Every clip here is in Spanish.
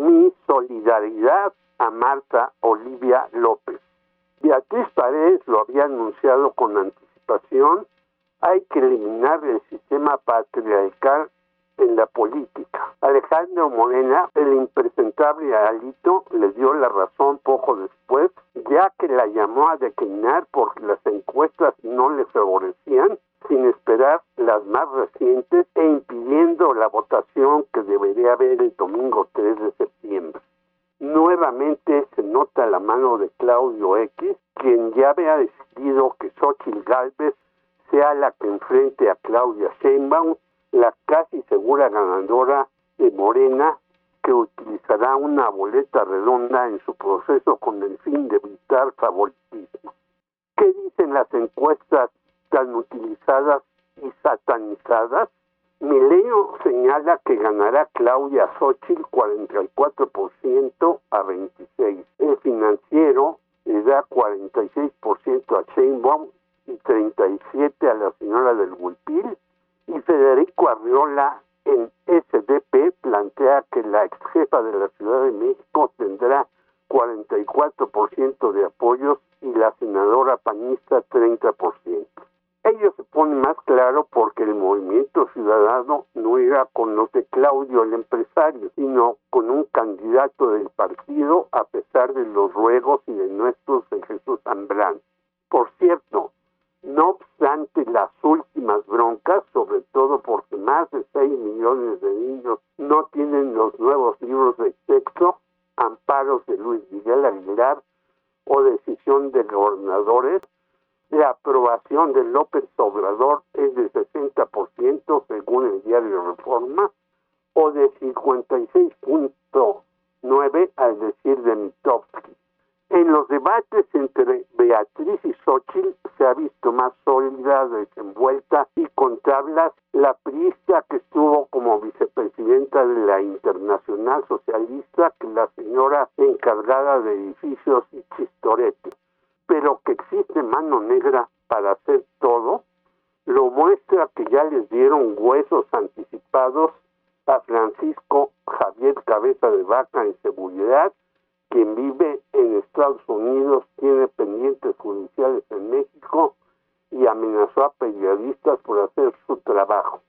mi solidaridad a Marta Olivia López. Beatriz Paredes lo había anunciado con anticipación, hay que eliminar el sistema patriarcal en la política. Alejandro Morena, el impresentable Alito, le dio la razón poco después, ya que la llamó a declinar porque las encuestas no le favorecían, sin esperar las más recientes e impidiendo la votación debería haber el domingo 3 de septiembre. Nuevamente se nota la mano de Claudio X, quien ya había decidido que Xochitl Galvez sea la que enfrente a Claudia Sheinbaum la casi segura ganadora de Morena, que utilizará una boleta redonda en su proceso con el fin de evitar favoritismo. ¿Qué dicen las encuestas tan utilizadas y satanizadas? Milenio señala que ganará Claudia Xochitl 44% a 26%. El financiero le da 46% a Sheinbaum y 37% a la señora del Gulpil y Federico Arriola en SDP plantea que la ex jefa de la Ciudad de México tendrá 44% de apoyos y la senadora panista 30%. Ello se pone más claro porque el movimiento ciudadano no era con los de Claudio el empresario, sino con un candidato del partido a pesar de los ruegos y de nuestros de Jesús Zambrano. Por cierto, no obstante las últimas broncas, sobre todo porque más de 6 millones de niños no tienen los nuevos libros de texto, amparos de Luis Miguel Aguilar o decisión de gobernadores, la aprobación de López Obrador es de 60% según el diario Reforma o de 56.9 al decir de Mitofsky. En los debates entre Beatriz y Xochitl se ha visto más sólida, desenvuelta y con tablas la priista que estuvo como vicepresidenta de la Internacional Socialista que la señora encargada de edificios y chistorete. Mano negra para hacer todo, lo muestra que ya les dieron huesos anticipados a Francisco Javier Cabeza de Vaca en seguridad quien vive en Estados Unidos tiene pendientes judiciales en México y amenazó a periodistas por hacer su trabajo.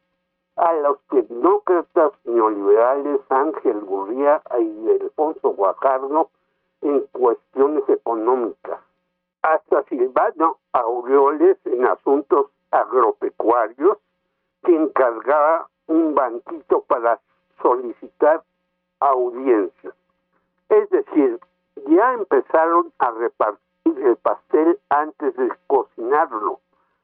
A los tecnócratas neoliberales Ángel Gurría y Alfonso Guajardo en cuestiones económicas. Silvano Aureoles en asuntos agropecuarios, que encargaba un banquito para solicitar audiencias. Es decir, ya empezaron a repartir el pastel antes de cocinarlo,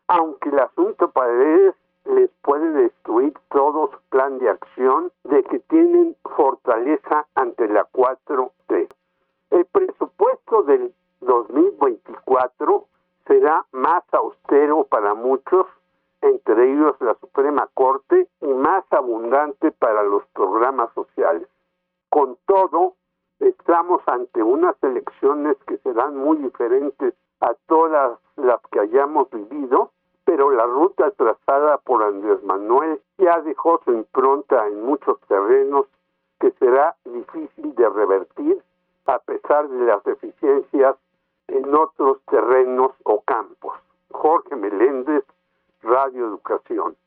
aunque el asunto Paredes les puede destruir todo su plan de acción de que tienen fortaleza ante la 4T. El presupuesto del 2024 será más austero para muchos, entre ellos la Suprema Corte, y más abundante para los programas sociales. Con todo, estamos ante unas elecciones que serán muy diferentes a todas las que hayamos vivido, pero la ruta trazada por Andrés Manuel ya dejó su impronta en muchos terrenos que será difícil de revertir a pesar de las deficiencias en otros terrenos o campos. Jorge Meléndez, Radio Educación.